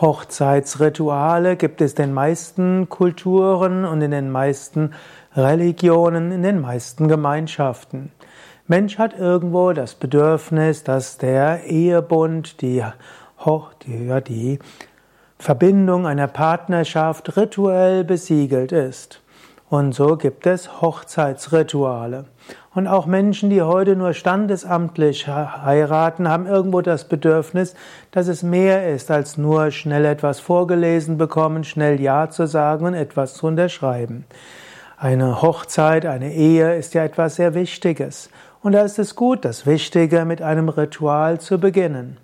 Hochzeitsrituale gibt es in den meisten Kulturen und in den meisten Religionen, in den meisten Gemeinschaften. Mensch hat irgendwo das Bedürfnis, dass der Ehebund, die, die, ja, die Verbindung einer Partnerschaft rituell besiegelt ist. Und so gibt es Hochzeitsrituale. Und auch Menschen, die heute nur standesamtlich heiraten, haben irgendwo das Bedürfnis, dass es mehr ist als nur schnell etwas vorgelesen bekommen, schnell Ja zu sagen und etwas zu unterschreiben. Eine Hochzeit, eine Ehe ist ja etwas sehr Wichtiges. Und da ist es gut, das Wichtige mit einem Ritual zu beginnen.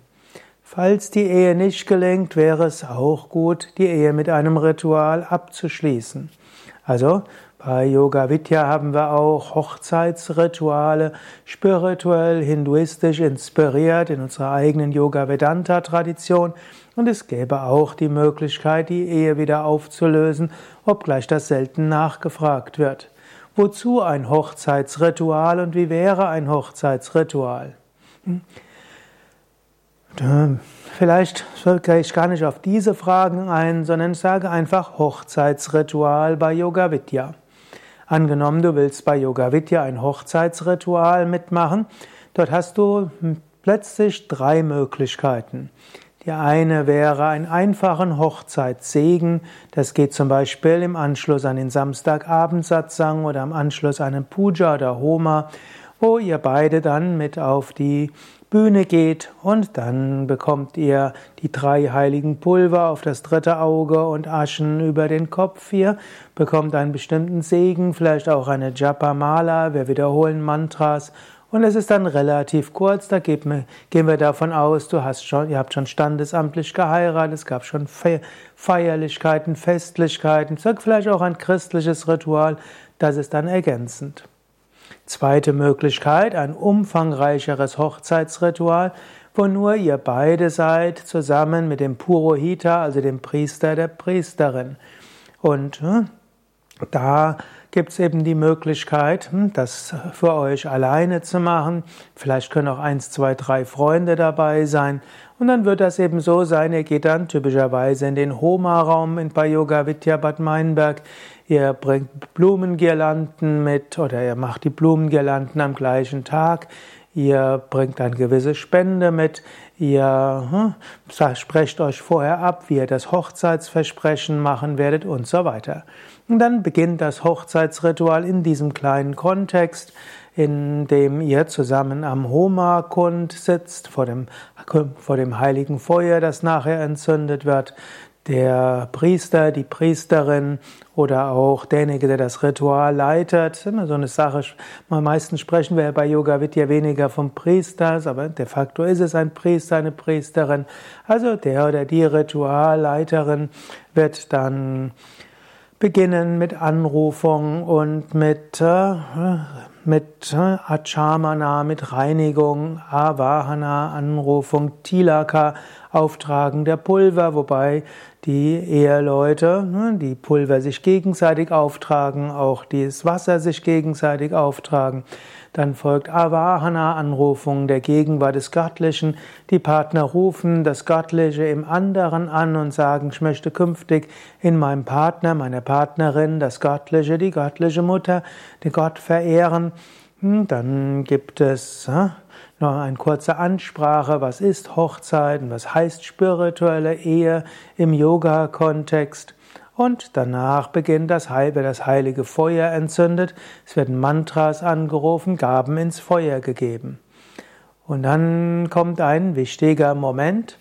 Falls die Ehe nicht gelingt, wäre es auch gut, die Ehe mit einem Ritual abzuschließen. Also bei Yoga Vidya haben wir auch Hochzeitsrituale, spirituell, hinduistisch inspiriert in unserer eigenen Yoga Vedanta Tradition. Und es gäbe auch die Möglichkeit, die Ehe wieder aufzulösen, obgleich das selten nachgefragt wird. Wozu ein Hochzeitsritual und wie wäre ein Hochzeitsritual? Hm? Vielleicht gehe ich gar nicht auf diese Fragen ein, sondern sage einfach Hochzeitsritual bei Yoga Vidya. Angenommen, du willst bei Yoga Vidya ein Hochzeitsritual mitmachen, dort hast du plötzlich drei Möglichkeiten. Die eine wäre ein einfachen Hochzeitssegen. Das geht zum Beispiel im Anschluss an den Samstagabendsatzang oder im Anschluss an einen Puja oder Homa, wo ihr beide dann mit auf die Bühne geht und dann bekommt ihr die drei heiligen Pulver auf das dritte Auge und Aschen über den Kopf. Ihr bekommt einen bestimmten Segen, vielleicht auch eine Japa-Mala, wir wiederholen Mantras. Und es ist dann relativ kurz, da gehen wir davon aus, du hast schon, ihr habt schon standesamtlich geheiratet, es gab schon Feierlichkeiten, Festlichkeiten, vielleicht auch ein christliches Ritual, das ist dann ergänzend. Zweite Möglichkeit, ein umfangreicheres Hochzeitsritual, wo nur ihr beide seid, zusammen mit dem Purohita, also dem Priester der Priesterin. Und hm, da gibt es eben die Möglichkeit, hm, das für euch alleine zu machen. Vielleicht können auch eins, zwei, drei Freunde dabei sein. Und dann wird das eben so sein, ihr geht dann typischerweise in den Homa-Raum in bei Vidya Bad Meinberg. Ihr bringt Blumengirlanden mit oder ihr macht die Blumengirlanden am gleichen Tag. Ihr bringt eine gewisse Spende mit. Ihr hm, sprecht euch vorher ab, wie ihr das Hochzeitsversprechen machen werdet und so weiter. Und dann beginnt das Hochzeitsritual in diesem kleinen Kontext, in dem ihr zusammen am Homa-Kund sitzt, vor dem, vor dem heiligen Feuer, das nachher entzündet wird der Priester, die Priesterin oder auch derjenige, der das Ritual leitet. Immer so eine Sache. Meistens sprechen wir bei Yoga Vidya weniger vom Priester, aber de facto ist es ein Priester, eine Priesterin. Also der oder die Ritualleiterin wird dann beginnen mit Anrufung und mit, äh, mit äh, Achamana, mit Reinigung, Avahana, Anrufung, Tilaka, Auftragen der Pulver, wobei die Eheleute ne, die Pulver sich gegenseitig auftragen, auch das Wasser sich gegenseitig auftragen. Dann folgt Avahana, Anrufung der Gegenwart des Göttlichen. Die Partner rufen das Göttliche im anderen an und sagen, ich möchte künftig in meinem Partner, meiner Partnerin das Göttliche, die göttliche Mutter, den Gott verehren. Hm, dann gibt es noch eine kurze Ansprache, was ist Hochzeit und was heißt spirituelle Ehe im Yoga-Kontext. Und danach beginnt das, Heil, wird das heilige Feuer entzündet, es werden Mantras angerufen, Gaben ins Feuer gegeben. Und dann kommt ein wichtiger Moment,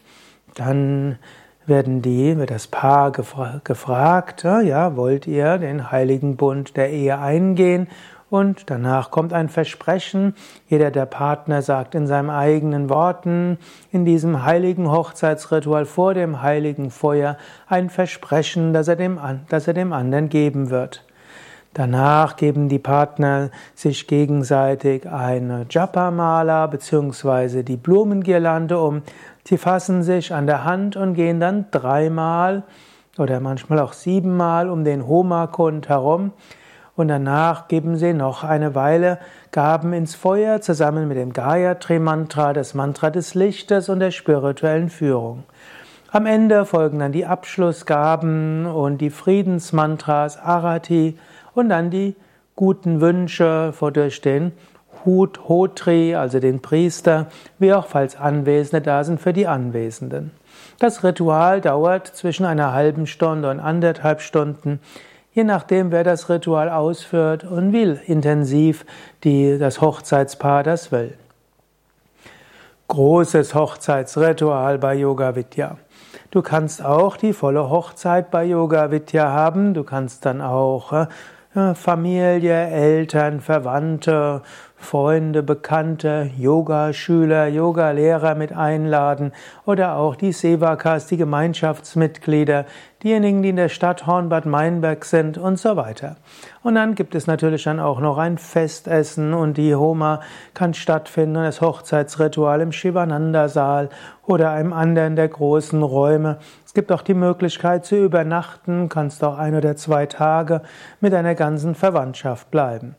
dann werden die, wird das Paar gefra gefragt, ja, wollt ihr den heiligen Bund der Ehe eingehen? Und danach kommt ein Versprechen. Jeder der Partner sagt in seinen eigenen Worten in diesem heiligen Hochzeitsritual vor dem heiligen Feuer ein Versprechen, das er dem, das er dem anderen geben wird. Danach geben die Partner sich gegenseitig eine Japa-Mala bzw. die Blumengirlande um. Sie fassen sich an der Hand und gehen dann dreimal oder manchmal auch siebenmal um den Homakund herum und danach geben sie noch eine Weile Gaben ins Feuer zusammen mit dem Gayatri Mantra, das Mantra des Lichtes und der spirituellen Führung. Am Ende folgen dann die Abschlussgaben und die Friedensmantras Arati und dann die guten Wünsche durch den Hut Hotri, also den Priester, wie auch falls Anwesende da sind für die Anwesenden. Das Ritual dauert zwischen einer halben Stunde und anderthalb Stunden, je nachdem, wer das Ritual ausführt und wie intensiv die, das Hochzeitspaar das will. Großes Hochzeitsritual bei Yoga Vidya. Du kannst auch die volle Hochzeit bei Yoga Vidya haben. Du kannst dann auch äh, Familie, Eltern, Verwandte, Freunde, Bekannte, Yogaschüler, Yogalehrer mit einladen oder auch die Sevakas, die Gemeinschaftsmitglieder, diejenigen, die in der Stadt Hornbad Meinberg sind und so weiter. Und dann gibt es natürlich dann auch noch ein Festessen und die Homa kann stattfinden das Hochzeitsritual im Shivananda-Saal oder einem anderen der großen Räume. Es gibt auch die Möglichkeit zu übernachten, kannst auch ein oder zwei Tage mit deiner ganzen Verwandtschaft bleiben.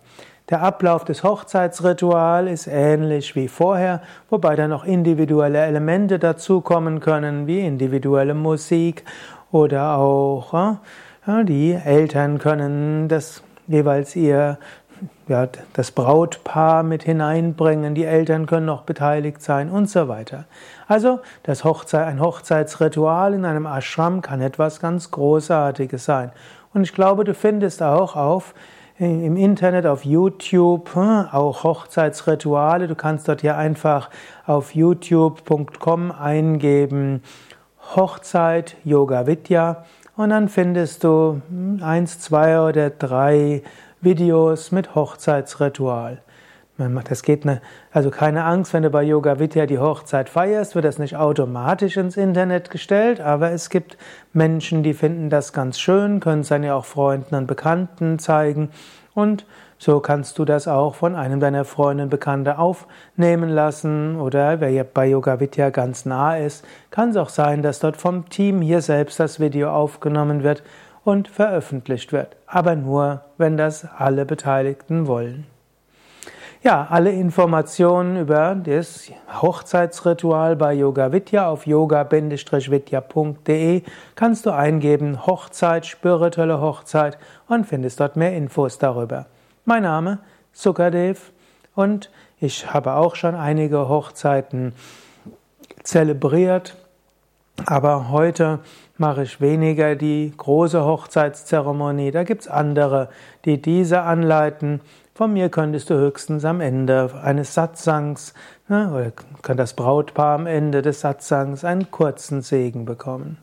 Der Ablauf des Hochzeitsrituals ist ähnlich wie vorher, wobei dann noch individuelle Elemente dazukommen können, wie individuelle Musik oder auch ja, die Eltern können das jeweils ihr ja, das Brautpaar mit hineinbringen, die Eltern können noch beteiligt sein und so weiter. Also das Hochzeit, ein Hochzeitsritual in einem Ashram kann etwas ganz Großartiges sein. Und ich glaube, du findest auch auf im Internet, auf YouTube, hm, auch Hochzeitsrituale. Du kannst dort hier einfach auf youtube.com eingeben Hochzeit Yoga Vidya und dann findest du hm, eins, zwei oder drei Videos mit Hochzeitsritual. Das geht ne, also keine Angst, wenn du bei Yoga Vidya die Hochzeit feierst, wird das nicht automatisch ins Internet gestellt, aber es gibt Menschen, die finden das ganz schön, können es dann ja auch Freunden und Bekannten zeigen. Und so kannst du das auch von einem deiner Freunde und Bekannte aufnehmen lassen oder wer bei Yoga Vidya ganz nah ist, kann es auch sein, dass dort vom Team hier selbst das Video aufgenommen wird und veröffentlicht wird, aber nur, wenn das alle Beteiligten wollen. Ja, alle Informationen über das Hochzeitsritual bei Yoga Vidya auf yoga-vidya.de kannst du eingeben Hochzeit, spirituelle Hochzeit und findest dort mehr Infos darüber. Mein Name Sukadev und ich habe auch schon einige Hochzeiten zelebriert, aber heute mache ich weniger die große Hochzeitszeremonie. Da gibt es andere, die diese anleiten. Von mir könntest du höchstens am Ende eines Satsangs, ne, oder kann das Brautpaar am Ende des Satsangs einen kurzen Segen bekommen.